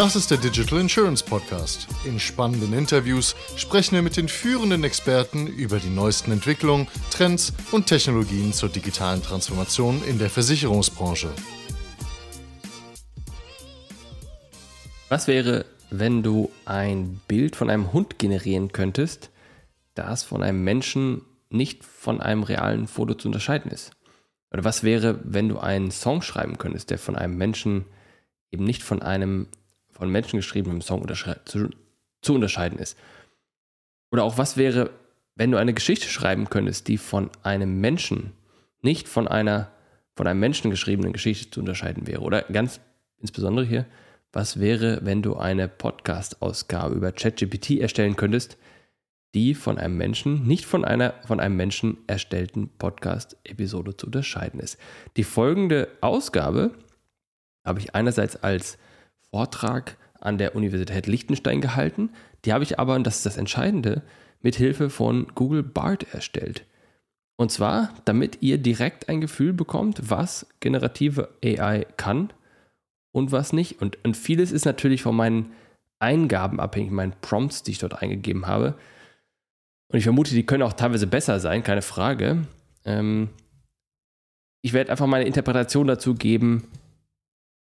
Das ist der Digital Insurance Podcast. In spannenden Interviews sprechen wir mit den führenden Experten über die neuesten Entwicklungen, Trends und Technologien zur digitalen Transformation in der Versicherungsbranche. Was wäre, wenn du ein Bild von einem Hund generieren könntest, das von einem Menschen nicht von einem realen Foto zu unterscheiden ist? Oder was wäre, wenn du einen Song schreiben könntest, der von einem Menschen eben nicht von einem von Menschen geschriebenen Song zu, zu unterscheiden ist? Oder auch was wäre, wenn du eine Geschichte schreiben könntest, die von einem Menschen nicht von einer von einem Menschen geschriebenen Geschichte zu unterscheiden wäre? Oder ganz insbesondere hier, was wäre, wenn du eine Podcast-Ausgabe über ChatGPT erstellen könntest, die von einem Menschen, nicht von einer von einem Menschen erstellten Podcast-Episode zu unterscheiden ist. Die folgende Ausgabe habe ich einerseits als Vortrag an der Universität Liechtenstein gehalten, die habe ich aber, und das ist das Entscheidende, mit Hilfe von Google Bart erstellt. Und zwar, damit ihr direkt ein Gefühl bekommt, was generative AI kann und was nicht. Und, und vieles ist natürlich von meinen Eingaben abhängig, meinen Prompts, die ich dort eingegeben habe. Und ich vermute, die können auch teilweise besser sein, keine Frage. Ähm, ich werde einfach meine Interpretation dazu geben,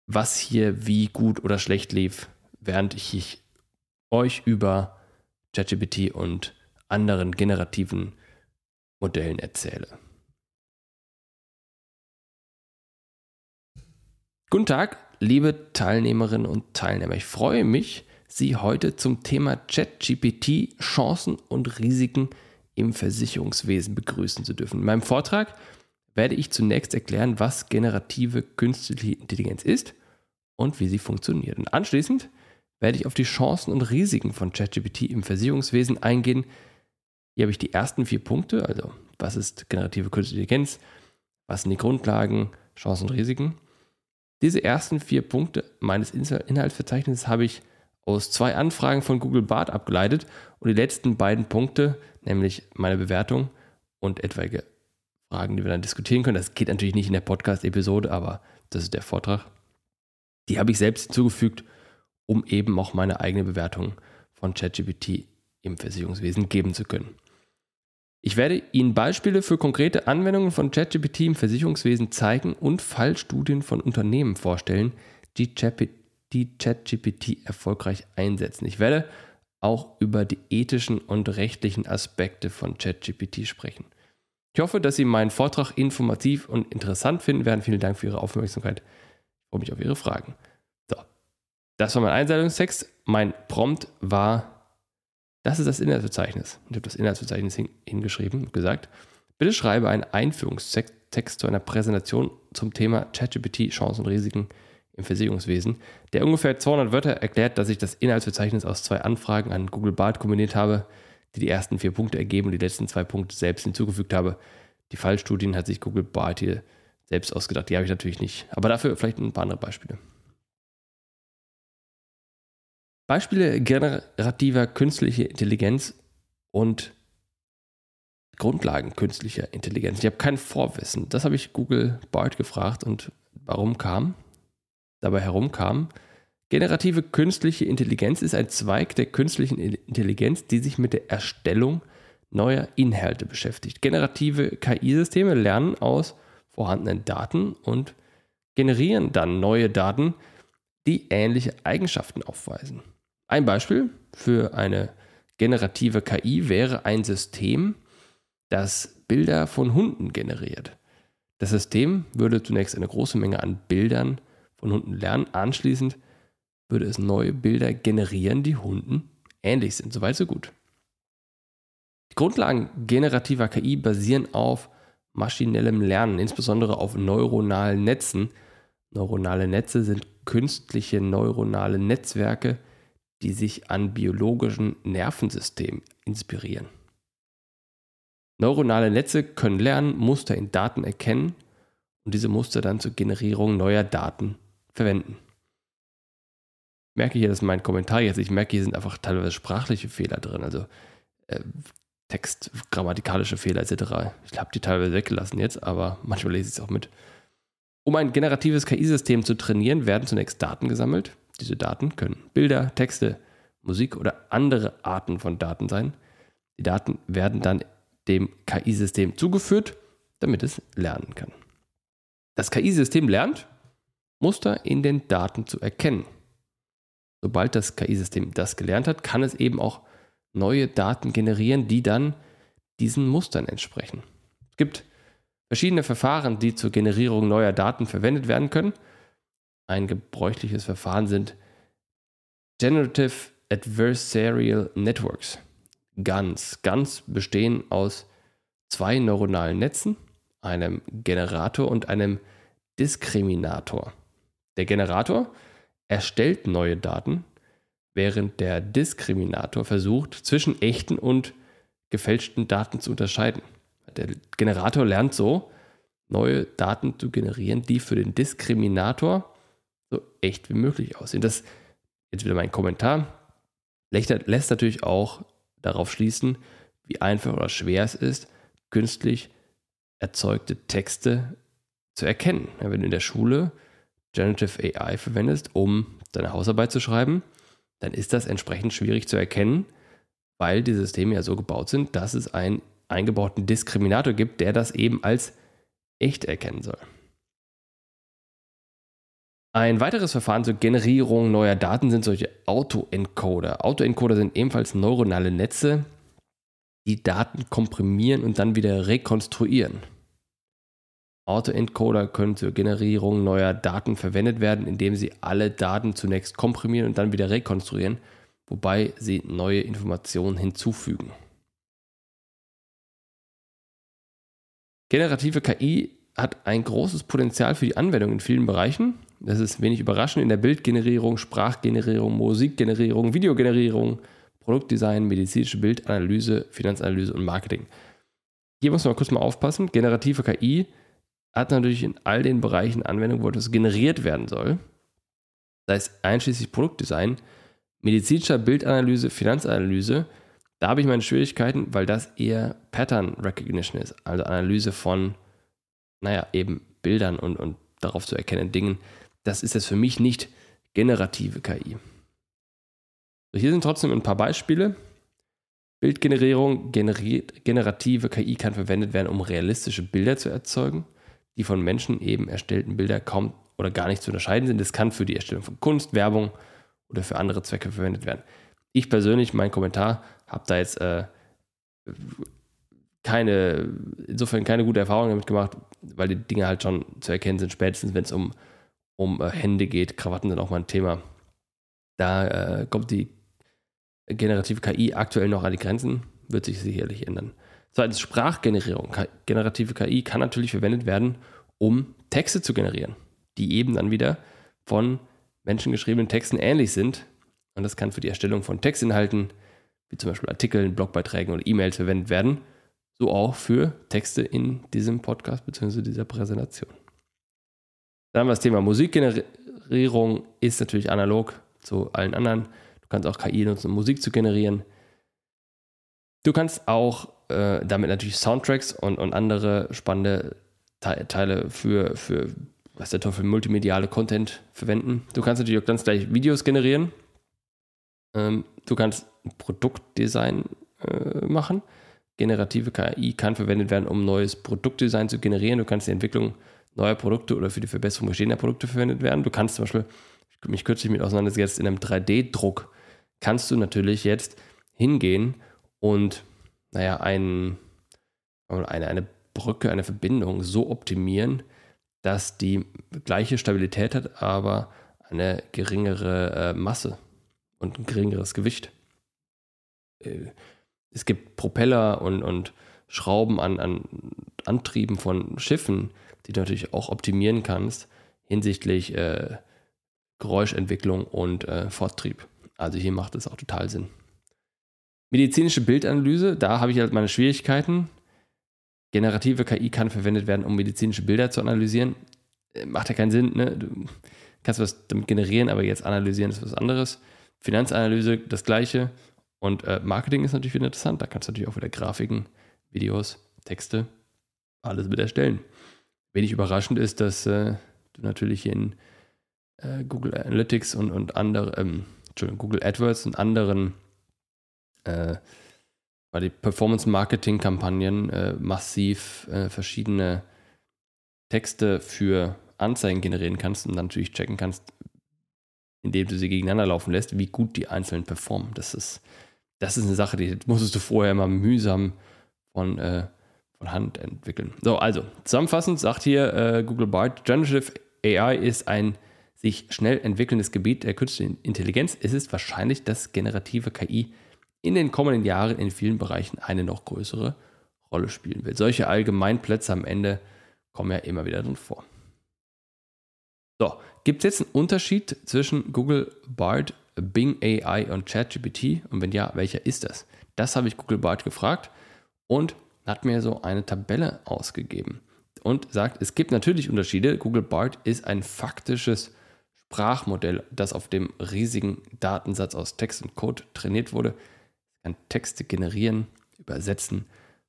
was hier wie gut oder schlecht lief, während ich euch über ChatGPT und anderen generativen Modellen erzähle. Guten Tag, liebe Teilnehmerinnen und Teilnehmer. Ich freue mich, Sie heute zum Thema ChatGPT Chancen und Risiken im Versicherungswesen begrüßen zu dürfen. In meinem Vortrag werde ich zunächst erklären, was generative künstliche Intelligenz ist und wie sie funktioniert. Und anschließend werde ich auf die Chancen und Risiken von ChatGPT im Versicherungswesen eingehen. Hier habe ich die ersten vier Punkte, also was ist generative künstliche Intelligenz, was sind die Grundlagen, Chancen und Risiken. Diese ersten vier Punkte meines Inhaltsverzeichnisses habe ich aus zwei Anfragen von Google Bart abgeleitet und die letzten beiden Punkte, nämlich meine Bewertung und etwaige Fragen, die wir dann diskutieren können. Das geht natürlich nicht in der Podcast-Episode, aber das ist der Vortrag. Die habe ich selbst hinzugefügt, um eben auch meine eigene Bewertung von ChatGPT im Versicherungswesen geben zu können. Ich werde Ihnen Beispiele für konkrete Anwendungen von ChatGPT im Versicherungswesen zeigen und Fallstudien von Unternehmen vorstellen, die ChatGPT erfolgreich einsetzen. Ich werde auch über die ethischen und rechtlichen Aspekte von ChatGPT sprechen. Ich hoffe, dass Sie meinen Vortrag informativ und interessant finden werden. Vielen Dank für Ihre Aufmerksamkeit. Ich freue mich auf Ihre Fragen. So, das war mein Einsetzungstext. Mein Prompt war, das ist das Inhaltsverzeichnis. Ich habe das Inhaltsverzeichnis hingeschrieben und gesagt, bitte schreibe einen Einführungstext zu einer Präsentation zum Thema ChatGPT, Chancen und Risiken im Versicherungswesen, der ungefähr 200 Wörter erklärt, dass ich das Inhaltsverzeichnis aus zwei Anfragen an Google Bart kombiniert habe, die die ersten vier Punkte ergeben und die letzten zwei Punkte selbst hinzugefügt habe. Die Fallstudien hat sich Google Bart hier selbst ausgedacht. Die habe ich natürlich nicht. Aber dafür vielleicht ein paar andere Beispiele. Beispiele generativer künstlicher Intelligenz und Grundlagen künstlicher Intelligenz. Ich habe kein Vorwissen. Das habe ich Google Bart gefragt und warum kam dabei herumkam. Generative künstliche Intelligenz ist ein Zweig der künstlichen Intelligenz, die sich mit der Erstellung neuer Inhalte beschäftigt. Generative KI-Systeme lernen aus vorhandenen Daten und generieren dann neue Daten, die ähnliche Eigenschaften aufweisen. Ein Beispiel für eine generative KI wäre ein System, das Bilder von Hunden generiert. Das System würde zunächst eine große Menge an Bildern von Hunden lernen. Anschließend würde es neue Bilder generieren, die Hunden ähnlich sind. Soweit so gut. Die Grundlagen generativer KI basieren auf maschinellem Lernen, insbesondere auf neuronalen Netzen. Neuronale Netze sind künstliche neuronale Netzwerke, die sich an biologischen Nervensystemen inspirieren. Neuronale Netze können lernen, Muster in Daten erkennen und diese Muster dann zur Generierung neuer Daten verwenden. Ich merke hier, dass mein Kommentar jetzt, ich merke, hier sind einfach teilweise sprachliche Fehler drin, also äh, Text, grammatikalische Fehler etc. Ich habe die teilweise weggelassen jetzt, aber manchmal lese ich es auch mit. Um ein generatives KI-System zu trainieren, werden zunächst Daten gesammelt. Diese Daten können Bilder, Texte, Musik oder andere Arten von Daten sein. Die Daten werden dann dem KI-System zugeführt, damit es lernen kann. Das KI-System lernt, Muster in den Daten zu erkennen. Sobald das KI-System das gelernt hat, kann es eben auch neue Daten generieren, die dann diesen Mustern entsprechen. Es gibt verschiedene Verfahren, die zur Generierung neuer Daten verwendet werden können. Ein gebräuchliches Verfahren sind Generative Adversarial Networks. GANs. GANs bestehen aus zwei neuronalen Netzen, einem Generator und einem Diskriminator. Der Generator erstellt neue Daten, während der Diskriminator versucht, zwischen echten und gefälschten Daten zu unterscheiden. Der Generator lernt so, neue Daten zu generieren, die für den Diskriminator so echt wie möglich aussehen. Das jetzt wieder mein Kommentar. Lässt natürlich auch darauf schließen, wie einfach oder schwer es ist, künstlich erzeugte Texte zu erkennen. Wenn du in der Schule Generative AI verwendest, um deine Hausarbeit zu schreiben, dann ist das entsprechend schwierig zu erkennen, weil die Systeme ja so gebaut sind, dass es einen eingebauten Diskriminator gibt, der das eben als echt erkennen soll. Ein weiteres Verfahren zur Generierung neuer Daten sind solche Autoencoder. Autoencoder sind ebenfalls neuronale Netze, die Daten komprimieren und dann wieder rekonstruieren. Autoencoder können zur Generierung neuer Daten verwendet werden, indem sie alle Daten zunächst komprimieren und dann wieder rekonstruieren, wobei sie neue Informationen hinzufügen. Generative KI hat ein großes Potenzial für die Anwendung in vielen Bereichen. Das ist wenig überraschend in der Bildgenerierung, Sprachgenerierung, Musikgenerierung, Videogenerierung, Produktdesign, medizinische Bildanalyse, Finanzanalyse und Marketing. Hier muss man kurz mal aufpassen. Generative KI hat natürlich in all den Bereichen Anwendung, wo etwas generiert werden soll. Das heißt einschließlich Produktdesign, medizinischer Bildanalyse, Finanzanalyse. Da habe ich meine Schwierigkeiten, weil das eher Pattern Recognition ist, also Analyse von, naja, eben Bildern und, und darauf zu erkennen Dingen das ist jetzt für mich nicht generative KI. So, hier sind trotzdem ein paar Beispiele. Bildgenerierung, generiert, generative KI kann verwendet werden, um realistische Bilder zu erzeugen, die von Menschen eben erstellten Bilder kaum oder gar nicht zu unterscheiden sind. Das kann für die Erstellung von Kunst, Werbung oder für andere Zwecke verwendet werden. Ich persönlich, mein Kommentar, habe da jetzt äh, keine, insofern keine gute Erfahrung damit gemacht, weil die Dinge halt schon zu erkennen sind, spätestens wenn es um um äh, Hände geht. Krawatten sind auch mal ein Thema. Da äh, kommt die generative KI aktuell noch an die Grenzen, wird sich sicherlich ändern. Zweitens Sprachgenerierung. Generative KI kann natürlich verwendet werden, um Texte zu generieren, die eben dann wieder von menschengeschriebenen Texten ähnlich sind. Und das kann für die Erstellung von Textinhalten, wie zum Beispiel Artikeln, Blogbeiträgen oder E-Mails verwendet werden. So auch für Texte in diesem Podcast bzw. dieser Präsentation. Dann haben wir das Thema Musikgenerierung, ist natürlich analog zu allen anderen. Du kannst auch KI nutzen, um Musik zu generieren. Du kannst auch äh, damit natürlich Soundtracks und, und andere spannende Te Teile für, für, was der Teufel, multimediale Content verwenden. Du kannst natürlich auch ganz gleich Videos generieren. Ähm, du kannst Produktdesign äh, machen. Generative KI kann verwendet werden, um neues Produktdesign zu generieren. Du kannst die Entwicklung neuer Produkte oder für die Verbesserung bestehender Produkte verwendet werden. Du kannst zum Beispiel, ich mich kürzlich mit auseinandergesetzt, in einem 3D-Druck kannst du natürlich jetzt hingehen und, naja, ein, eine, eine Brücke, eine Verbindung so optimieren, dass die gleiche Stabilität hat, aber eine geringere äh, Masse und ein geringeres Gewicht. Äh, es gibt Propeller und, und Schrauben an, an Antrieben von Schiffen, die du natürlich auch optimieren kannst hinsichtlich äh, Geräuschentwicklung und äh, Forttrieb. Also hier macht es auch total Sinn. Medizinische Bildanalyse, da habe ich halt meine Schwierigkeiten. Generative KI kann verwendet werden, um medizinische Bilder zu analysieren. Äh, macht ja keinen Sinn, ne? Du kannst was damit generieren, aber jetzt analysieren ist was anderes. Finanzanalyse, das gleiche. Und äh, Marketing ist natürlich wieder interessant. Da kannst du natürlich auch wieder Grafiken, Videos, Texte, alles mit erstellen. Wenig überraschend ist, dass äh, du natürlich in äh, Google Analytics und, und andere, ähm, Entschuldigung, Google AdWords und anderen äh, bei die Performance-Marketing-Kampagnen äh, massiv äh, verschiedene Texte für Anzeigen generieren kannst und dann natürlich checken kannst, indem du sie gegeneinander laufen lässt, wie gut die einzelnen performen. Das ist, das ist eine Sache, die musstest du vorher immer mühsam von, äh, von Hand entwickeln. So, also zusammenfassend sagt hier äh, Google Bart, Generative AI ist ein sich schnell entwickelndes Gebiet der künstlichen Intelligenz. Es ist wahrscheinlich, dass generative KI in den kommenden Jahren in vielen Bereichen eine noch größere Rolle spielen wird. Solche Allgemeinplätze am Ende kommen ja immer wieder drin vor. So, gibt es jetzt einen Unterschied zwischen Google Bard, Bing AI und ChatGPT? Und wenn ja, welcher ist das? Das habe ich Google Bard gefragt und hat mir so eine Tabelle ausgegeben und sagt, es gibt natürlich Unterschiede. Google Bard ist ein faktisches Sprachmodell, das auf dem riesigen Datensatz aus Text und Code trainiert wurde. Kann Texte generieren, übersetzen,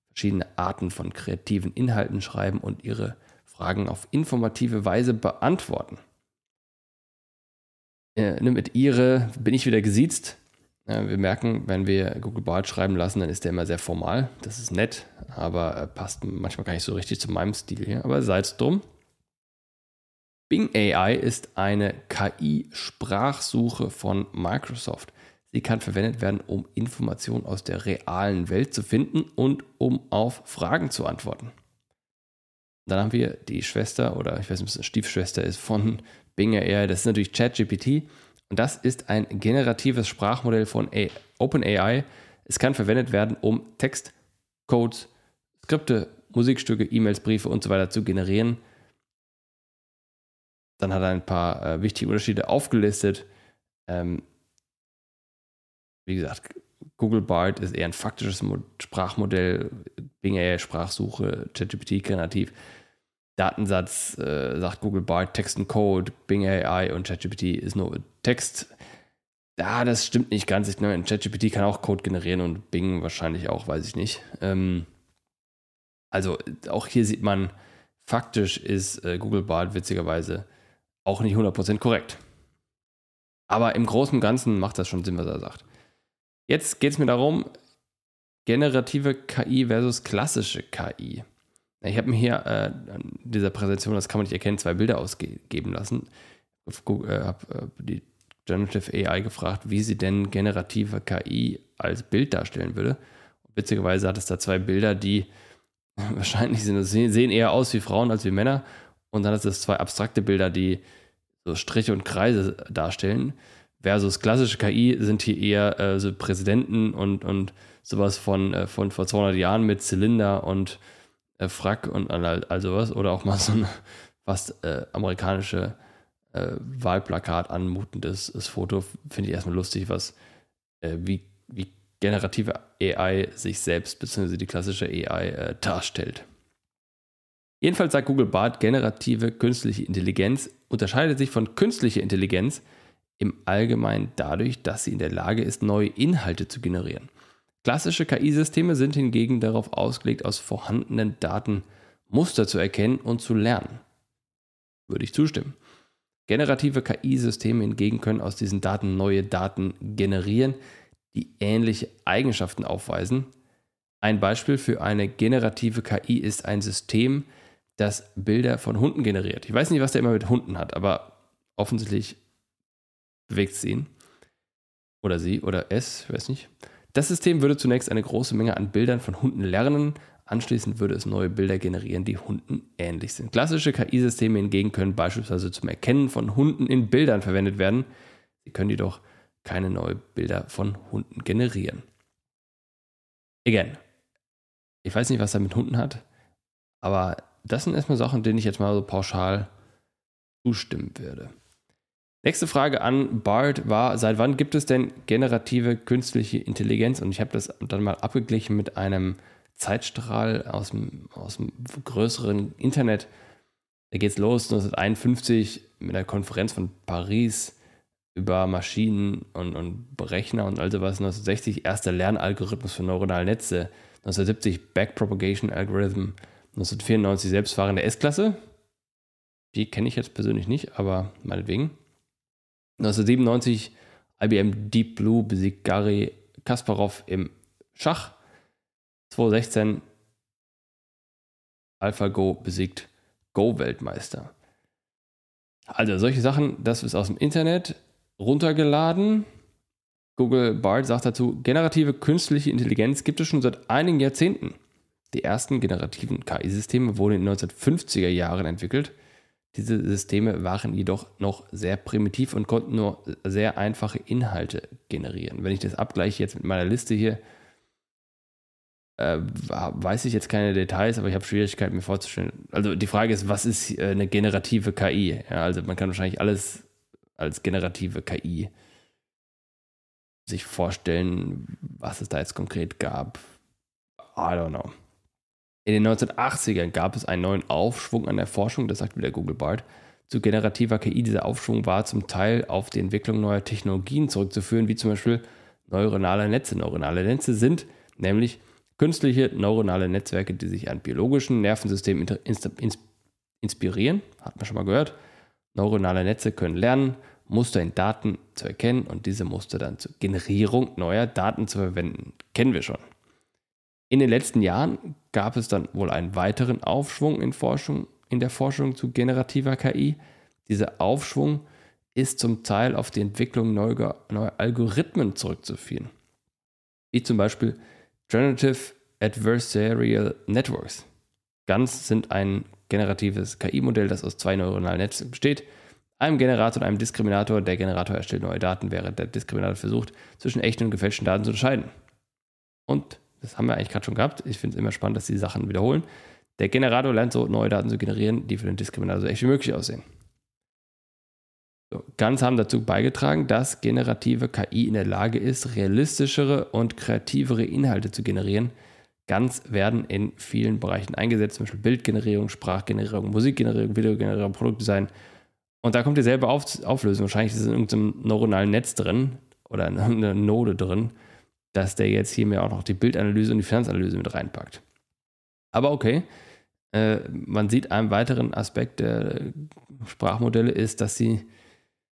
verschiedene Arten von kreativen Inhalten schreiben und ihre Fragen auf informative Weise beantworten. Äh, ne, mit ihre bin ich wieder gesiezt. Äh, wir merken, wenn wir Google Bard schreiben lassen, dann ist der immer sehr formal. Das ist nett, aber äh, passt manchmal gar nicht so richtig zu meinem Stil hier. Aber sei drum. Bing AI ist eine KI-Sprachsuche von Microsoft. Sie kann verwendet werden, um Informationen aus der realen Welt zu finden und um auf Fragen zu antworten. Dann haben wir die Schwester oder ich weiß nicht, ob es eine Stiefschwester ist von Bing AI. Das ist natürlich ChatGPT. Und das ist ein generatives Sprachmodell von OpenAI. Es kann verwendet werden, um Text, Codes, Skripte, Musikstücke, E-Mails, Briefe und so weiter zu generieren. Dann hat er ein paar äh, wichtige Unterschiede aufgelistet. Ähm, wie gesagt, Google Bard ist eher ein faktisches Sprachmodell, Bing AI Sprachsuche, ChatGPT generativ. Datensatz, äh, sagt Google Bard, Text und Code, Bing AI und ChatGPT ist nur Text. Ja, das stimmt nicht ganz. Ich, ne, ChatGPT kann auch Code generieren und Bing wahrscheinlich auch, weiß ich nicht. Ähm, also auch hier sieht man, faktisch ist äh, Google Bard witzigerweise auch nicht 100% korrekt. Aber im Großen und Ganzen macht das schon Sinn, was er sagt. Jetzt geht es mir darum, generative KI versus klassische KI. Ich habe mir hier äh, an dieser Präsentation, das kann man nicht erkennen, zwei Bilder ausgeben lassen. Ich äh, habe äh, die Generative AI gefragt, wie sie denn generative KI als Bild darstellen würde. Witzigerweise hat es da zwei Bilder, die wahrscheinlich sind, sehen eher aus wie Frauen als wie Männer. Und dann hat es zwei abstrakte Bilder, die so Striche und Kreise darstellen. Versus klassische KI sind hier eher äh, so Präsidenten und, und sowas von, äh, von vor 200 Jahren mit Zylinder und äh, Frack und all, all sowas oder auch mal so ein fast äh, amerikanische äh, Wahlplakat anmutendes Foto. Finde ich erstmal lustig, was äh, wie, wie generative AI sich selbst bzw. die klassische AI äh, darstellt. Jedenfalls sagt Google Bart, generative künstliche Intelligenz unterscheidet sich von künstlicher Intelligenz im Allgemeinen dadurch, dass sie in der Lage ist, neue Inhalte zu generieren. Klassische KI-Systeme sind hingegen darauf ausgelegt, aus vorhandenen Daten Muster zu erkennen und zu lernen. Würde ich zustimmen. Generative KI-Systeme hingegen können aus diesen Daten neue Daten generieren, die ähnliche Eigenschaften aufweisen. Ein Beispiel für eine generative KI ist ein System, das Bilder von Hunden generiert. Ich weiß nicht, was der immer mit Hunden hat, aber offensichtlich bewegt es ihn. Oder sie oder es, weiß nicht. Das System würde zunächst eine große Menge an Bildern von Hunden lernen. Anschließend würde es neue Bilder generieren, die Hunden ähnlich sind. Klassische KI-Systeme hingegen können beispielsweise zum Erkennen von Hunden in Bildern verwendet werden. Sie können jedoch keine neuen Bilder von Hunden generieren. Again, ich weiß nicht, was er mit Hunden hat, aber das sind erstmal Sachen, denen ich jetzt mal so pauschal zustimmen würde. Nächste Frage an Bart war, seit wann gibt es denn generative künstliche Intelligenz? Und ich habe das dann mal abgeglichen mit einem Zeitstrahl aus dem, aus dem größeren Internet. Da geht es los 1951 mit der Konferenz von Paris über Maschinen und, und Berechner und all sowas. 1960 erster Lernalgorithmus für neuronale Netze. 1970 Backpropagation Algorithm. 1994 selbstfahrende S-Klasse. Die kenne ich jetzt persönlich nicht, aber meinetwegen. 1997 IBM Deep Blue besiegt Gary Kasparov im Schach. 2016 AlphaGo besiegt Go-Weltmeister. Also solche Sachen, das ist aus dem Internet runtergeladen. Google Bard sagt dazu, generative künstliche Intelligenz gibt es schon seit einigen Jahrzehnten. Die ersten generativen KI-Systeme wurden in den 1950er Jahren entwickelt. Diese Systeme waren jedoch noch sehr primitiv und konnten nur sehr einfache Inhalte generieren. Wenn ich das abgleiche jetzt mit meiner Liste hier, äh, weiß ich jetzt keine Details, aber ich habe Schwierigkeiten mir vorzustellen. Also die Frage ist, was ist äh, eine generative KI? Ja, also man kann wahrscheinlich alles als generative KI sich vorstellen, was es da jetzt konkret gab. I don't know. In den 1980ern gab es einen neuen Aufschwung an der Forschung, das sagt wieder Google Bart, zu generativer KI. Dieser Aufschwung war zum Teil auf die Entwicklung neuer Technologien zurückzuführen, wie zum Beispiel neuronale Netze. Neuronale Netze sind nämlich künstliche neuronale Netzwerke, die sich an biologischen Nervensystemen inspirieren, hat man schon mal gehört. Neuronale Netze können lernen, Muster in Daten zu erkennen und diese Muster dann zur Generierung neuer Daten zu verwenden. Kennen wir schon. In den letzten Jahren gab es dann wohl einen weiteren Aufschwung in, Forschung, in der Forschung zu generativer KI. Dieser Aufschwung ist zum Teil auf die Entwicklung neuer, neuer Algorithmen zurückzuführen, wie zum Beispiel Generative Adversarial Networks. GANs sind ein generatives KI-Modell, das aus zwei neuronalen Netzen besteht, einem Generator und einem Diskriminator. Der Generator erstellt neue Daten, während der Diskriminator versucht, zwischen echten und gefälschten Daten zu unterscheiden. Und das haben wir eigentlich gerade schon gehabt. Ich finde es immer spannend, dass die Sachen wiederholen. Der Generator lernt so neue Daten zu generieren, die für den Diskriminator so echt wie möglich aussehen. So, ganz haben dazu beigetragen, dass generative KI in der Lage ist, realistischere und kreativere Inhalte zu generieren. Ganz werden in vielen Bereichen eingesetzt, zum Beispiel Bildgenerierung, Sprachgenerierung, Musikgenerierung, Videogenerierung, Produktdesign. Und da kommt dieselbe Auf Auflösung. Wahrscheinlich ist es in irgendeinem neuronalen Netz drin oder in einer Node drin dass der jetzt hier mir auch noch die Bildanalyse und die Finanzanalyse mit reinpackt. Aber okay, äh, man sieht einen weiteren Aspekt der Sprachmodelle ist, dass sie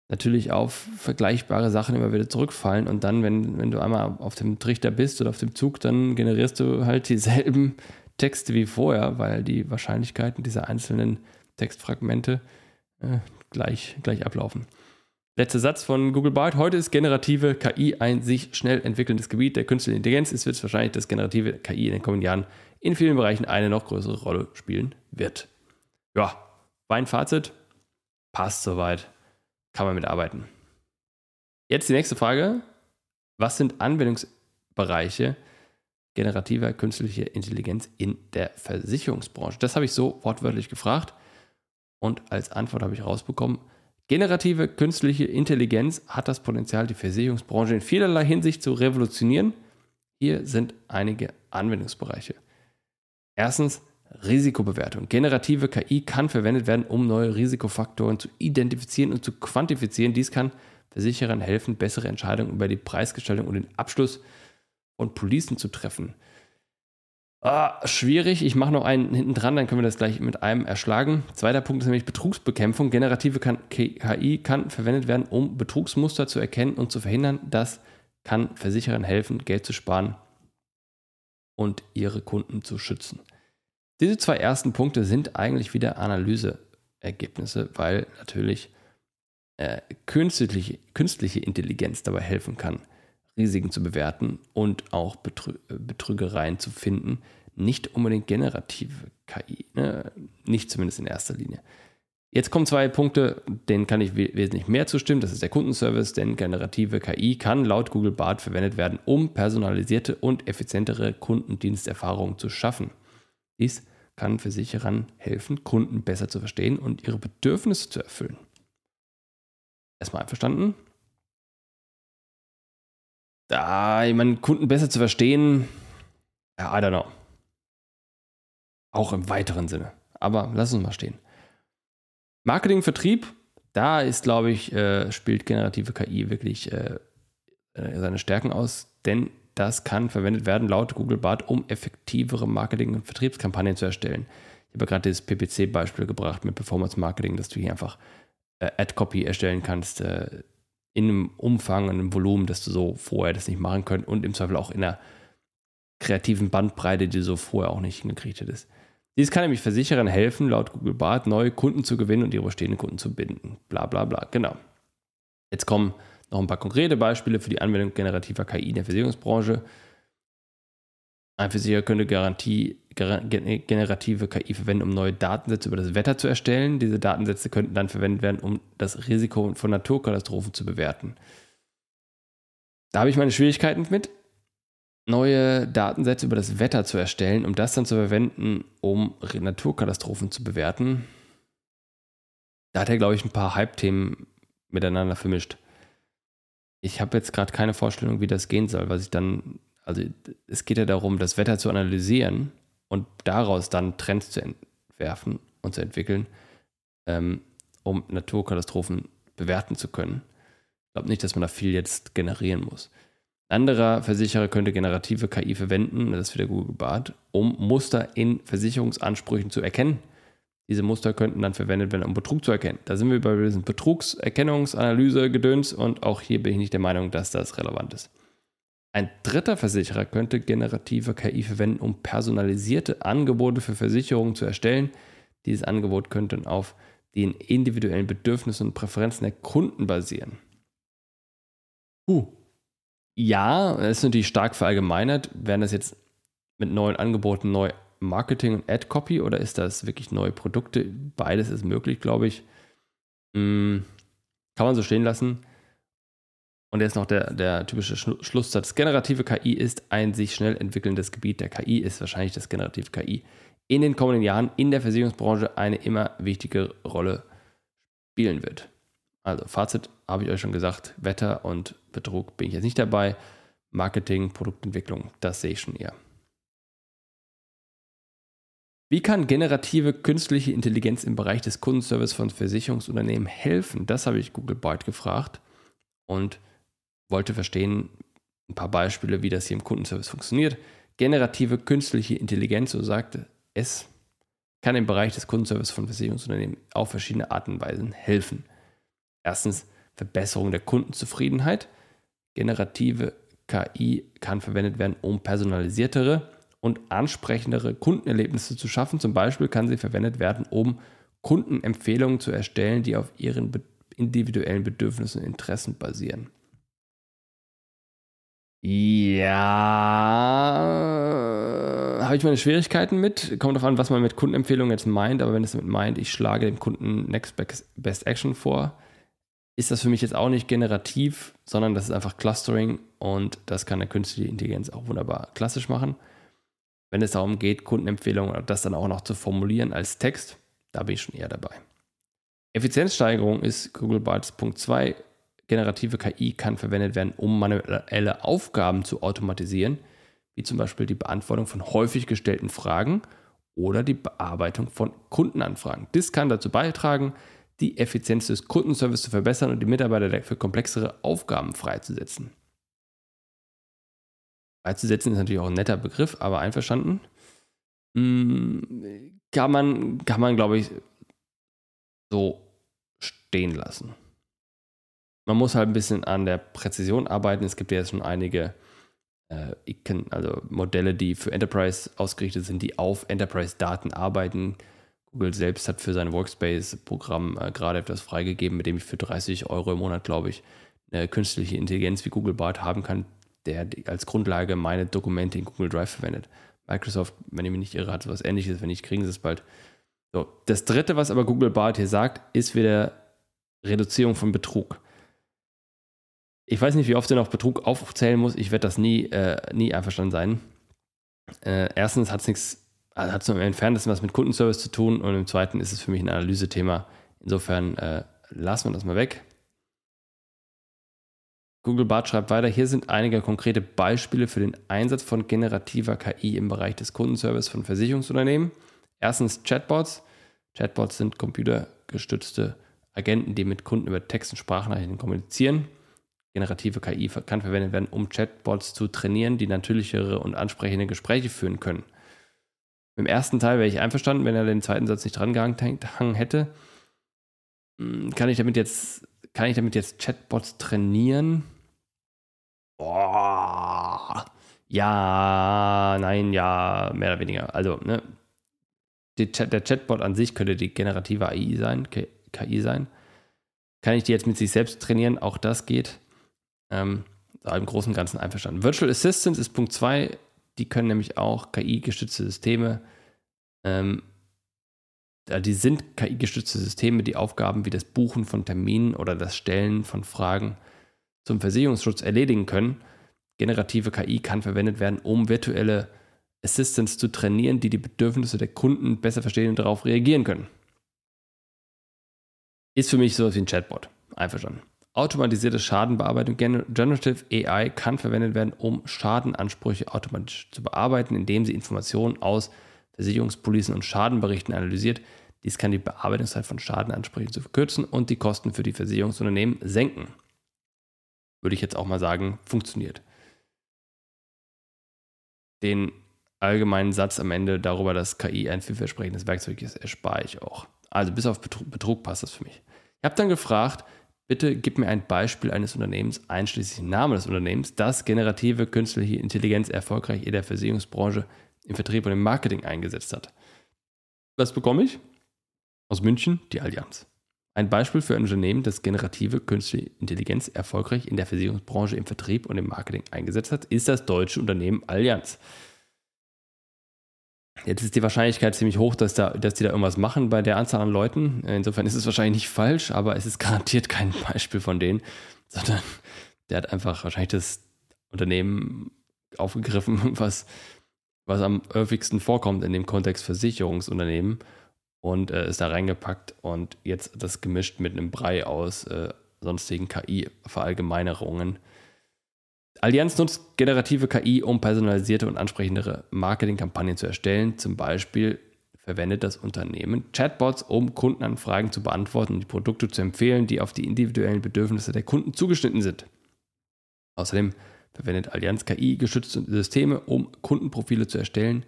natürlich auf vergleichbare Sachen immer wieder zurückfallen und dann, wenn, wenn du einmal auf dem Trichter bist oder auf dem Zug, dann generierst du halt dieselben Texte wie vorher, weil die Wahrscheinlichkeiten dieser einzelnen Textfragmente äh, gleich, gleich ablaufen. Letzter Satz von Google Bart. Heute ist generative KI ein sich schnell entwickelndes Gebiet der künstlichen Intelligenz. Es wird wahrscheinlich, dass generative KI in den kommenden Jahren in vielen Bereichen eine noch größere Rolle spielen wird. Ja, mein Fazit. Passt soweit. Kann man mitarbeiten. Jetzt die nächste Frage. Was sind Anwendungsbereiche generativer künstlicher Intelligenz in der Versicherungsbranche? Das habe ich so wortwörtlich gefragt und als Antwort habe ich rausbekommen, Generative künstliche Intelligenz hat das Potenzial, die Versicherungsbranche in vielerlei Hinsicht zu revolutionieren. Hier sind einige Anwendungsbereiche. Erstens Risikobewertung. Generative KI kann verwendet werden, um neue Risikofaktoren zu identifizieren und zu quantifizieren. Dies kann Versicherern helfen, bessere Entscheidungen über die Preisgestaltung und den Abschluss von Policen zu treffen. Ah, schwierig. Ich mache noch einen hinten dran, dann können wir das gleich mit einem erschlagen. Zweiter Punkt ist nämlich Betrugsbekämpfung. Generative KI kann verwendet werden, um Betrugsmuster zu erkennen und zu verhindern. Das kann Versicherern helfen, Geld zu sparen und ihre Kunden zu schützen. Diese zwei ersten Punkte sind eigentlich wieder Analyseergebnisse, weil natürlich äh, künstliche, künstliche Intelligenz dabei helfen kann, Risiken zu bewerten und auch Betrü Betrügereien zu finden. Nicht unbedingt generative KI, ne? nicht zumindest in erster Linie. Jetzt kommen zwei Punkte, denen kann ich wesentlich mehr zustimmen. Das ist der Kundenservice, denn generative KI kann laut Google Bart verwendet werden, um personalisierte und effizientere Kundendiensterfahrungen zu schaffen. Dies kann Versicherern helfen, Kunden besser zu verstehen und ihre Bedürfnisse zu erfüllen. Erstmal einverstanden? Da jemanden Kunden besser zu verstehen, ja, I don't know. Auch im weiteren Sinne. Aber lass uns mal stehen. Marketing, Vertrieb, da ist, glaube ich, äh, spielt generative KI wirklich äh, äh, seine Stärken aus, denn das kann verwendet werden laut Google Bart, um effektivere Marketing- und Vertriebskampagnen zu erstellen. Ich habe gerade das PPC-Beispiel gebracht mit Performance Marketing, dass du hier einfach äh, Ad-Copy erstellen kannst, äh, in einem Umfang, in einem Volumen, dass du so vorher das nicht machen könnt und im Zweifel auch in einer kreativen Bandbreite, die du so vorher auch nicht hingekriegt hättest. Dies kann nämlich Versicherern helfen, laut Google Bart neue Kunden zu gewinnen und ihre bestehenden Kunden zu binden. Bla bla bla. Genau. Jetzt kommen noch ein paar konkrete Beispiele für die Anwendung generativer KI in der Versicherungsbranche. Ein könnte Garantie, generative KI verwenden, um neue Datensätze über das Wetter zu erstellen. Diese Datensätze könnten dann verwendet werden, um das Risiko von Naturkatastrophen zu bewerten. Da habe ich meine Schwierigkeiten mit, neue Datensätze über das Wetter zu erstellen, um das dann zu verwenden, um Naturkatastrophen zu bewerten. Da hat er, glaube ich, ein paar Hype-Themen miteinander vermischt. Ich habe jetzt gerade keine Vorstellung, wie das gehen soll, was ich dann, also es geht ja darum, das Wetter zu analysieren und daraus dann Trends zu entwerfen und zu entwickeln, ähm, um Naturkatastrophen bewerten zu können. Ich glaube nicht, dass man da viel jetzt generieren muss. Ein anderer Versicherer könnte generative KI verwenden, das ist wieder Google Bart, um Muster in Versicherungsansprüchen zu erkennen diese Muster könnten dann verwendet werden, um Betrug zu erkennen. Da sind wir bei diesem Betrugserkennungsanalyse gedöns und auch hier bin ich nicht der Meinung, dass das relevant ist. Ein dritter Versicherer könnte generative KI verwenden, um personalisierte Angebote für Versicherungen zu erstellen. Dieses Angebot könnte auf den individuellen Bedürfnissen und Präferenzen der Kunden basieren. Uh. Ja, das ist natürlich stark verallgemeinert. Werden das jetzt mit neuen Angeboten neu Marketing und Ad-Copy oder ist das wirklich neue Produkte? Beides ist möglich, glaube ich. Hm, kann man so stehen lassen. Und jetzt noch der, der typische Schlusssatz. Generative KI ist ein sich schnell entwickelndes Gebiet. Der KI ist wahrscheinlich das generative KI in den kommenden Jahren in der Versicherungsbranche eine immer wichtigere Rolle spielen wird. Also Fazit habe ich euch schon gesagt, Wetter und Betrug bin ich jetzt nicht dabei. Marketing, Produktentwicklung, das sehe ich schon eher. Wie kann generative künstliche Intelligenz im Bereich des Kundenservice von Versicherungsunternehmen helfen? Das habe ich Google Byte gefragt und wollte verstehen, ein paar Beispiele, wie das hier im Kundenservice funktioniert. Generative künstliche Intelligenz, so sagte es, kann im Bereich des Kundenservice von Versicherungsunternehmen auf verschiedene Arten und Weisen helfen. Erstens Verbesserung der Kundenzufriedenheit. Generative KI kann verwendet werden, um personalisiertere und ansprechendere Kundenerlebnisse zu schaffen. Zum Beispiel kann sie verwendet werden, um Kundenempfehlungen zu erstellen, die auf ihren individuellen Bedürfnissen und Interessen basieren. Ja, habe ich meine Schwierigkeiten mit. Kommt darauf an, was man mit Kundenempfehlungen jetzt meint. Aber wenn es damit meint, ich schlage dem Kunden Next Best Action vor, ist das für mich jetzt auch nicht generativ, sondern das ist einfach Clustering und das kann eine künstliche Intelligenz auch wunderbar klassisch machen. Wenn es darum geht, Kundenempfehlungen das dann auch noch zu formulieren als Text, da bin ich schon eher dabei. Effizienzsteigerung ist Google Bytes Punkt 2. Generative KI kann verwendet werden, um manuelle Aufgaben zu automatisieren, wie zum Beispiel die Beantwortung von häufig gestellten Fragen oder die Bearbeitung von Kundenanfragen. Das kann dazu beitragen, die Effizienz des Kundenservice zu verbessern und die Mitarbeiter für komplexere Aufgaben freizusetzen. Beizusetzen ist natürlich auch ein netter Begriff, aber einverstanden. Hm, kann man, kann man glaube ich, so stehen lassen. Man muss halt ein bisschen an der Präzision arbeiten. Es gibt ja jetzt schon einige äh, also Modelle, die für Enterprise ausgerichtet sind, die auf Enterprise-Daten arbeiten. Google selbst hat für sein Workspace-Programm äh, gerade etwas freigegeben, mit dem ich für 30 Euro im Monat, glaube ich, eine künstliche Intelligenz wie Google Bart haben kann, der als Grundlage meine Dokumente in Google Drive verwendet. Microsoft, wenn ich mich nicht irre, hat was ähnliches. Wenn nicht, kriegen sie es bald. So, das dritte, was aber Google Bart hier sagt, ist wieder Reduzierung von Betrug. Ich weiß nicht, wie oft er noch Betrug aufzählen muss. Ich werde das nie, äh, nie einverstanden sein. Äh, erstens hat es nichts, also hat es nur im Entferntesten was mit Kundenservice zu tun und im zweiten ist es für mich ein Analysethema. Insofern äh, lassen wir das mal weg. Google Bart schreibt weiter, hier sind einige konkrete Beispiele für den Einsatz von generativer KI im Bereich des Kundenservice von Versicherungsunternehmen. Erstens Chatbots. Chatbots sind computergestützte Agenten, die mit Kunden über Text- und Sprachnachrichten kommunizieren. Generative KI kann verwendet werden, um Chatbots zu trainieren, die natürlichere und ansprechende Gespräche führen können. Im ersten Teil wäre ich einverstanden, wenn er den zweiten Satz nicht dran gehangen hätte. Hm, kann ich damit jetzt kann ich damit jetzt Chatbots trainieren? Boah. Ja, nein, ja, mehr oder weniger. Also, ne, Chat, der Chatbot an sich könnte die generative AI sein, KI sein. Kann ich die jetzt mit sich selbst trainieren? Auch das geht. Ähm, im Großen und Ganzen einverstanden. Virtual Assistants ist Punkt 2. Die können nämlich auch KI-gestützte Systeme ähm, die sind KI-gestützte Systeme, die Aufgaben wie das Buchen von Terminen oder das Stellen von Fragen zum Versicherungsschutz erledigen können. Generative KI kann verwendet werden, um virtuelle Assistants zu trainieren, die die Bedürfnisse der Kunden besser verstehen und darauf reagieren können. Ist für mich sowas wie ein Chatbot. Einverstanden. Automatisierte Schadenbearbeitung Generative AI kann verwendet werden, um Schadenansprüche automatisch zu bearbeiten, indem sie Informationen aus Versicherungspolicen und Schadenberichten analysiert. Dies kann die Bearbeitungszeit von Schadenansprüchen zu verkürzen und die Kosten für die Versicherungsunternehmen senken. Würde ich jetzt auch mal sagen, funktioniert. Den allgemeinen Satz am Ende darüber, dass KI ein vielversprechendes Werkzeug ist, erspare ich auch. Also bis auf Betrug, Betrug passt das für mich. Ich habe dann gefragt, bitte gib mir ein Beispiel eines Unternehmens, einschließlich Namen des Unternehmens, das generative künstliche Intelligenz erfolgreich in der Versicherungsbranche im Vertrieb und im Marketing eingesetzt hat. Was bekomme ich? Aus München die Allianz. Ein Beispiel für ein Unternehmen, das generative künstliche Intelligenz erfolgreich in der Versicherungsbranche im Vertrieb und im Marketing eingesetzt hat, ist das deutsche Unternehmen Allianz. Jetzt ist die Wahrscheinlichkeit ziemlich hoch, dass, da, dass die da irgendwas machen bei der Anzahl an Leuten. Insofern ist es wahrscheinlich nicht falsch, aber es ist garantiert kein Beispiel von denen, sondern der hat einfach wahrscheinlich das Unternehmen aufgegriffen, was was am häufigsten vorkommt in dem Kontext Versicherungsunternehmen und äh, ist da reingepackt und jetzt das gemischt mit einem Brei aus äh, sonstigen KI-Verallgemeinerungen. Allianz nutzt generative KI, um personalisierte und ansprechendere Marketingkampagnen zu erstellen. Zum Beispiel verwendet das Unternehmen Chatbots, um Kundenanfragen zu beantworten und die Produkte zu empfehlen, die auf die individuellen Bedürfnisse der Kunden zugeschnitten sind. Außerdem verwendet Allianz KI-gestützte Systeme, um Kundenprofile zu erstellen,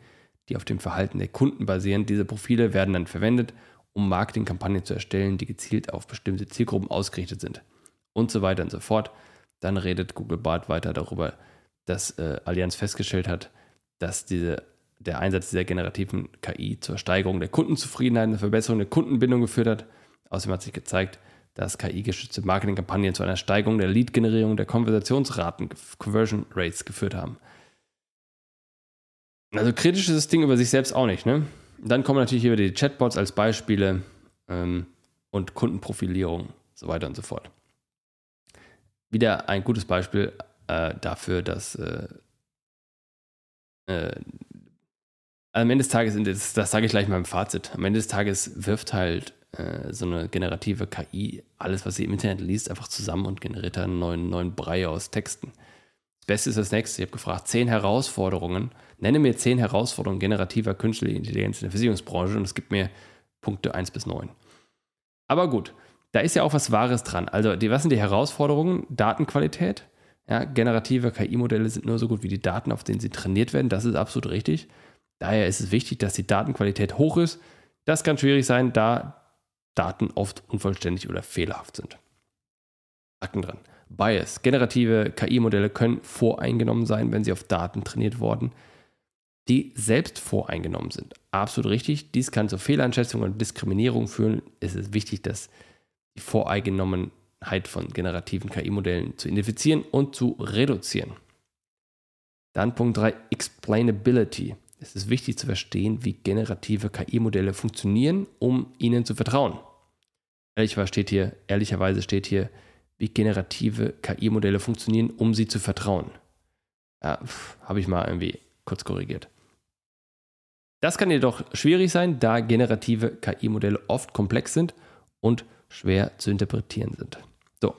die auf dem Verhalten der Kunden basieren. Diese Profile werden dann verwendet, um Marketingkampagnen zu erstellen, die gezielt auf bestimmte Zielgruppen ausgerichtet sind. Und so weiter und so fort. Dann redet Google Bart weiter darüber, dass äh, Allianz festgestellt hat, dass diese, der Einsatz dieser generativen KI zur Steigerung der Kundenzufriedenheit und Verbesserung der Kundenbindung geführt hat. Außerdem hat sich gezeigt, dass KI-gestützte Marketingkampagnen zu einer Steigerung der Lead-Generierung der Konversationsraten, Conversion Rates geführt haben. Also kritisch ist das Ding über sich selbst auch nicht. Ne? Dann kommen natürlich hier wieder die Chatbots als Beispiele ähm, und Kundenprofilierung, so weiter und so fort. Wieder ein gutes Beispiel äh, dafür, dass äh, äh, am Ende des Tages, das, das sage ich gleich mal im Fazit, am Ende des Tages wirft halt äh, so eine generative KI alles, was sie im Internet liest, einfach zusammen und generiert einen neuen, neuen Brei aus Texten. Das Beste ist das nächste. Ich habe gefragt, zehn Herausforderungen. Nenne mir zehn Herausforderungen generativer künstlicher Intelligenz in der Versicherungsbranche und es gibt mir Punkte 1 bis 9. Aber gut, da ist ja auch was Wahres dran. Also, die, was sind die Herausforderungen? Datenqualität. Ja, generative KI-Modelle sind nur so gut wie die Daten, auf denen sie trainiert werden. Das ist absolut richtig. Daher ist es wichtig, dass die Datenqualität hoch ist. Das kann schwierig sein, da Daten oft unvollständig oder fehlerhaft sind. Haken dran. Bias. Generative KI-Modelle können voreingenommen sein, wenn sie auf Daten trainiert wurden, die selbst voreingenommen sind. Absolut richtig. Dies kann zu Fehleinschätzungen und Diskriminierung führen. Es ist wichtig, dass die Voreingenommenheit von generativen KI-Modellen zu identifizieren und zu reduzieren. Dann Punkt 3, Explainability. Es ist wichtig zu verstehen, wie generative KI-Modelle funktionieren, um ihnen zu vertrauen. Ehrlicherweise steht hier, ehrlicherweise steht hier, wie generative KI-Modelle funktionieren, um sie zu vertrauen. Ja, habe ich mal irgendwie kurz korrigiert. Das kann jedoch schwierig sein, da generative KI-Modelle oft komplex sind und schwer zu interpretieren sind. So,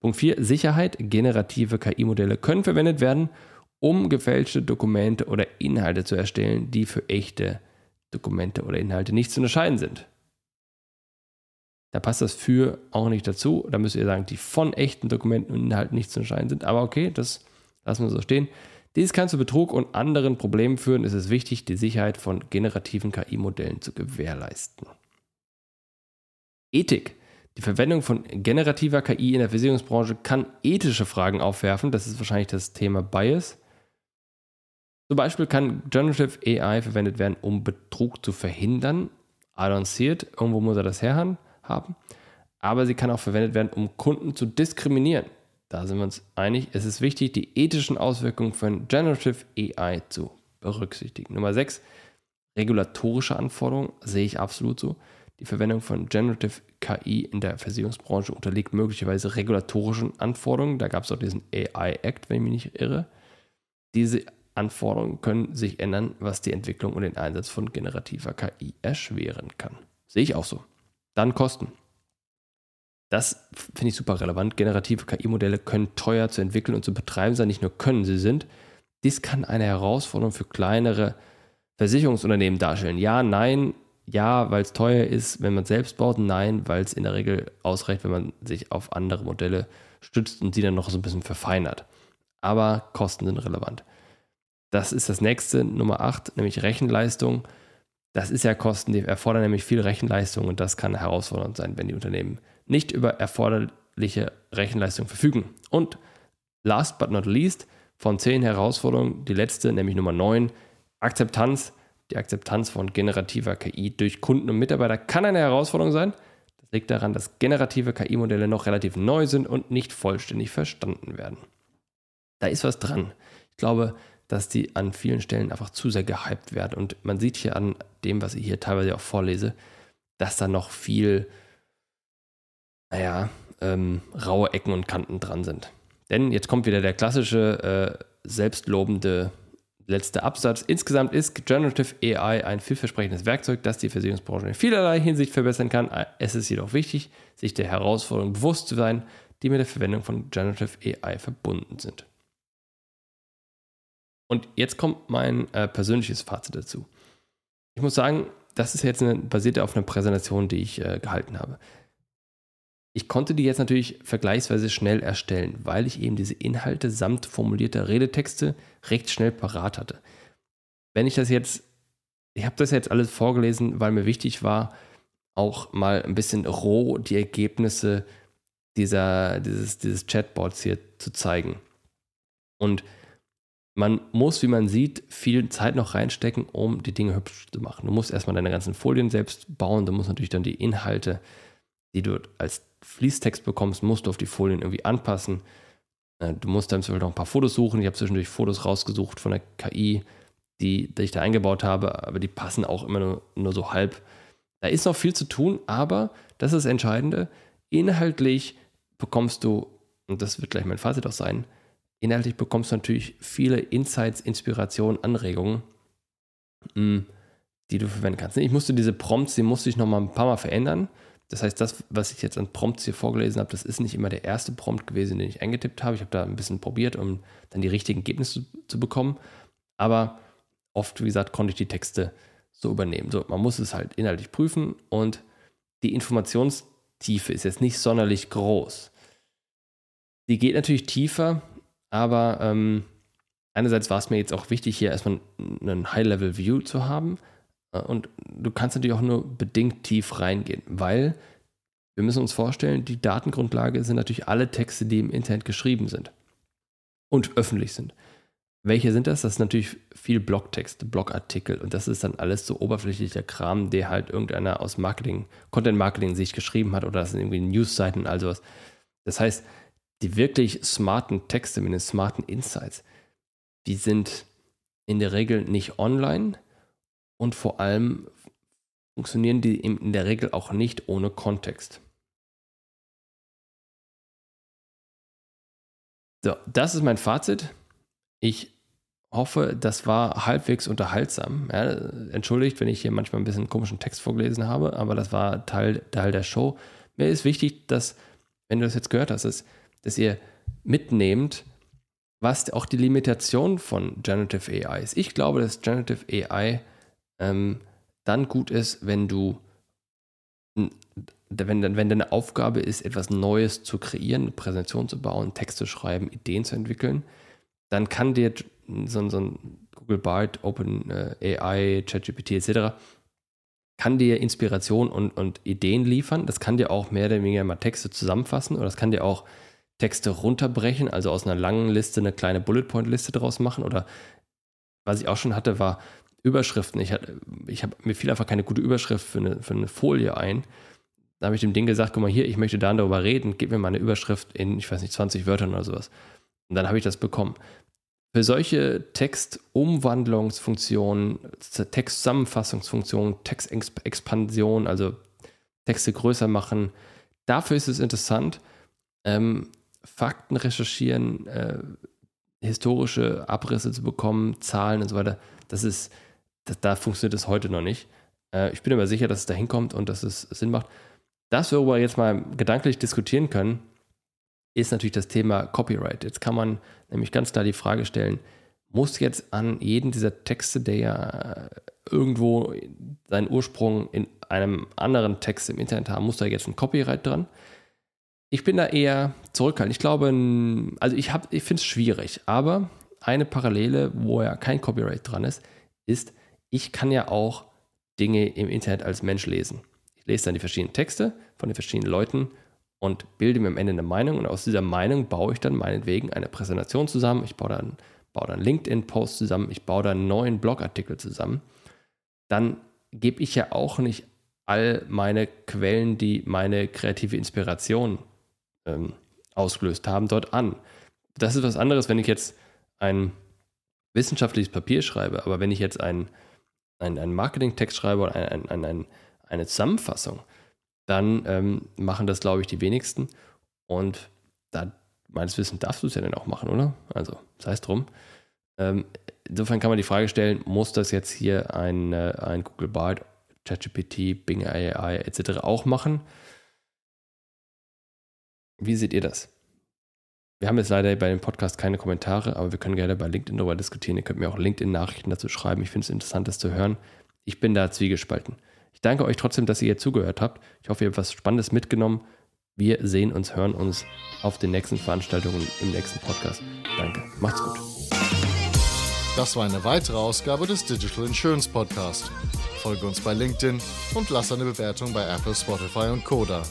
Punkt 4, Sicherheit. Generative KI-Modelle können verwendet werden, um gefälschte Dokumente oder Inhalte zu erstellen, die für echte Dokumente oder Inhalte nicht zu unterscheiden sind. Da passt das für auch nicht dazu. Da müsst ihr sagen, die von echten Dokumenten und Inhalten nicht zu unterscheiden sind. Aber okay, das lassen wir so stehen. Dies kann zu Betrug und anderen Problemen führen. Es ist wichtig, die Sicherheit von generativen KI-Modellen zu gewährleisten. Ethik. Die Verwendung von generativer KI in der Versicherungsbranche kann ethische Fragen aufwerfen. Das ist wahrscheinlich das Thema Bias. Zum Beispiel kann Generative AI verwendet werden, um Betrug zu verhindern. I don't see it. Irgendwo muss er das herhaben. Aber sie kann auch verwendet werden, um Kunden zu diskriminieren. Da sind wir uns einig. Es ist wichtig, die ethischen Auswirkungen von Generative AI zu berücksichtigen. Nummer 6. Regulatorische Anforderungen sehe ich absolut so. Die Verwendung von Generative KI in der Versicherungsbranche unterliegt möglicherweise regulatorischen Anforderungen. Da gab es auch diesen AI Act, wenn ich mich nicht irre. Diese Anforderungen können sich ändern, was die Entwicklung und den Einsatz von generativer KI erschweren kann. Sehe ich auch so. Dann Kosten. Das finde ich super relevant. Generative KI-Modelle können teuer zu entwickeln und zu betreiben sein. Nicht nur können sie sind. Dies kann eine Herausforderung für kleinere Versicherungsunternehmen darstellen. Ja, nein, ja, weil es teuer ist, wenn man es selbst baut. Nein, weil es in der Regel ausreicht, wenn man sich auf andere Modelle stützt und sie dann noch so ein bisschen verfeinert. Aber Kosten sind relevant. Das ist das nächste, Nummer 8, nämlich Rechenleistung. Das ist ja Kosten, die erfordern nämlich viel Rechenleistung und das kann herausfordernd sein, wenn die Unternehmen nicht über erforderliche Rechenleistung verfügen. Und last but not least, von 10 Herausforderungen, die letzte, nämlich Nummer 9, Akzeptanz. Die Akzeptanz von generativer KI durch Kunden und Mitarbeiter kann eine Herausforderung sein. Das liegt daran, dass generative KI-Modelle noch relativ neu sind und nicht vollständig verstanden werden. Da ist was dran. Ich glaube, dass die an vielen Stellen einfach zu sehr gehypt werden. Und man sieht hier an dem, was ich hier teilweise auch vorlese, dass da noch viel, naja, ähm, raue Ecken und Kanten dran sind. Denn jetzt kommt wieder der klassische äh, selbstlobende letzte Absatz. Insgesamt ist Generative AI ein vielversprechendes Werkzeug, das die Versicherungsbranche in vielerlei Hinsicht verbessern kann. Es ist jedoch wichtig, sich der Herausforderungen bewusst zu sein, die mit der Verwendung von Generative AI verbunden sind. Und jetzt kommt mein äh, persönliches Fazit dazu. Ich muss sagen, das ist jetzt eine, basiert auf einer Präsentation, die ich äh, gehalten habe. Ich konnte die jetzt natürlich vergleichsweise schnell erstellen, weil ich eben diese Inhalte samt formulierter Redetexte recht schnell parat hatte. Wenn ich das jetzt, ich habe das jetzt alles vorgelesen, weil mir wichtig war, auch mal ein bisschen roh die Ergebnisse dieser, dieses, dieses Chatbots hier zu zeigen. Und man muss, wie man sieht, viel Zeit noch reinstecken, um die Dinge hübsch zu machen. Du musst erstmal deine ganzen Folien selbst bauen, du musst natürlich dann die Inhalte, die du als Fließtext bekommst, musst du auf die Folien irgendwie anpassen. Du musst dann zum Beispiel noch ein paar Fotos suchen. Ich habe zwischendurch Fotos rausgesucht von der KI, die, die ich da eingebaut habe, aber die passen auch immer nur, nur so halb. Da ist noch viel zu tun, aber das ist das Entscheidende. Inhaltlich bekommst du, und das wird gleich mein Fazit auch sein, inhaltlich bekommst du natürlich viele Insights, Inspirationen, Anregungen, mm, die du verwenden kannst. Ich musste diese Prompts, die musste ich noch mal ein paar Mal verändern. Das heißt, das, was ich jetzt an Prompts hier vorgelesen habe, das ist nicht immer der erste Prompt gewesen, den ich eingetippt habe. Ich habe da ein bisschen probiert, um dann die richtigen Ergebnisse zu, bekommen. Aber oft, wie gesagt, konnte ich die Texte so übernehmen. So, man muss es halt inhaltlich prüfen und die Informationstiefe ist jetzt nicht sonderlich groß. Die geht natürlich tiefer, aber ähm, einerseits war es mir jetzt auch wichtig, hier erstmal einen High-Level-View zu haben. Äh, und du kannst natürlich auch nur bedingt tief reingehen, weil wir müssen uns vorstellen, die Datengrundlage sind natürlich alle Texte, die im Internet geschrieben sind und öffentlich sind. Welche sind das? Das ist natürlich viel Blogtext, Blogartikel und das ist dann alles so oberflächlicher Kram, der halt irgendeiner aus Marketing, Content-Marketing-Sicht geschrieben hat oder das sind irgendwie Newsseiten und all sowas. Das heißt, die wirklich smarten Texte mit den smarten Insights, die sind in der Regel nicht online, und vor allem funktionieren die in der Regel auch nicht ohne Kontext. So, das ist mein Fazit. Ich hoffe, das war halbwegs unterhaltsam. Ja, entschuldigt, wenn ich hier manchmal ein bisschen komischen Text vorgelesen habe, aber das war Teil, Teil der Show. Mir ist wichtig, dass, wenn du das jetzt gehört hast, dass, dass ihr mitnehmt, was auch die Limitation von Generative AI ist. Ich glaube, dass Generative AI ähm, dann gut ist, wenn du, wenn, wenn deine Aufgabe ist, etwas Neues zu kreieren, eine Präsentation zu bauen, Text zu schreiben, Ideen zu entwickeln, dann kann dir so, so ein Google Bard, Open äh, AI, ChatGPT etc., kann dir Inspiration und, und Ideen liefern. Das kann dir auch mehr oder weniger mal Texte zusammenfassen oder das kann dir auch Texte runterbrechen, also aus einer langen Liste eine kleine Bullet Point Liste draus machen oder was ich auch schon hatte, war Überschriften. Ich, ich habe mir fiel einfach keine gute Überschrift für eine, für eine Folie ein. Da habe ich dem Ding gesagt, guck mal hier, ich möchte da darüber reden, gib mir mal eine Überschrift in, ich weiß nicht, 20 Wörtern oder sowas. Und dann habe ich das bekommen. Für solche Textumwandlungsfunktionen, Textzusammenfassungsfunktionen, Textexpansion, also Texte größer machen, dafür ist es interessant. Ähm, Fakten recherchieren, äh, historische Abrisse zu bekommen, Zahlen und so weiter, das ist, das, da funktioniert es heute noch nicht. Äh, ich bin aber sicher, dass es da hinkommt und dass es Sinn macht. Das, worüber wir jetzt mal gedanklich diskutieren können, ist natürlich das Thema Copyright. Jetzt kann man nämlich ganz klar die Frage stellen, muss jetzt an jeden dieser Texte, der ja irgendwo seinen Ursprung in einem anderen Text im Internet haben, muss da jetzt ein Copyright dran? Ich bin da eher zurückhaltend. Ich glaube, also ich, ich finde es schwierig, aber eine Parallele, wo ja kein Copyright dran ist, ist, ich kann ja auch Dinge im Internet als Mensch lesen. Ich lese dann die verschiedenen Texte von den verschiedenen Leuten und bilde mir am Ende eine Meinung und aus dieser Meinung baue ich dann meinetwegen eine Präsentation zusammen. Ich baue dann, baue dann LinkedIn-Post zusammen, ich baue dann einen neuen Blogartikel zusammen. Dann gebe ich ja auch nicht all meine Quellen, die meine kreative Inspiration ähm, ausgelöst haben, dort an. Das ist was anderes, wenn ich jetzt ein wissenschaftliches Papier schreibe, aber wenn ich jetzt einen, einen, einen Marketingtext schreibe oder ein, ein, ein, eine Zusammenfassung, dann ähm, machen das, glaube ich, die wenigsten. Und da, meines Wissens darfst du es ja dann auch machen, oder? Also, sei es drum. Ähm, insofern kann man die Frage stellen, muss das jetzt hier ein, äh, ein Google Bard, ChatGPT, Bing AI etc. auch machen? Wie seht ihr das? Wir haben jetzt leider bei dem Podcast keine Kommentare, aber wir können gerne bei LinkedIn darüber diskutieren. Ihr könnt mir auch LinkedIn-Nachrichten dazu schreiben. Ich finde es interessant, das zu hören. Ich bin da zwiegespalten. Ich danke euch trotzdem, dass ihr hier zugehört habt. Ich hoffe, ihr habt was Spannendes mitgenommen. Wir sehen uns, hören uns auf den nächsten Veranstaltungen im nächsten Podcast. Danke. Macht's gut. Das war eine weitere Ausgabe des Digital Insurance Podcast. Folge uns bei LinkedIn und lass eine Bewertung bei Apple, Spotify und Koda.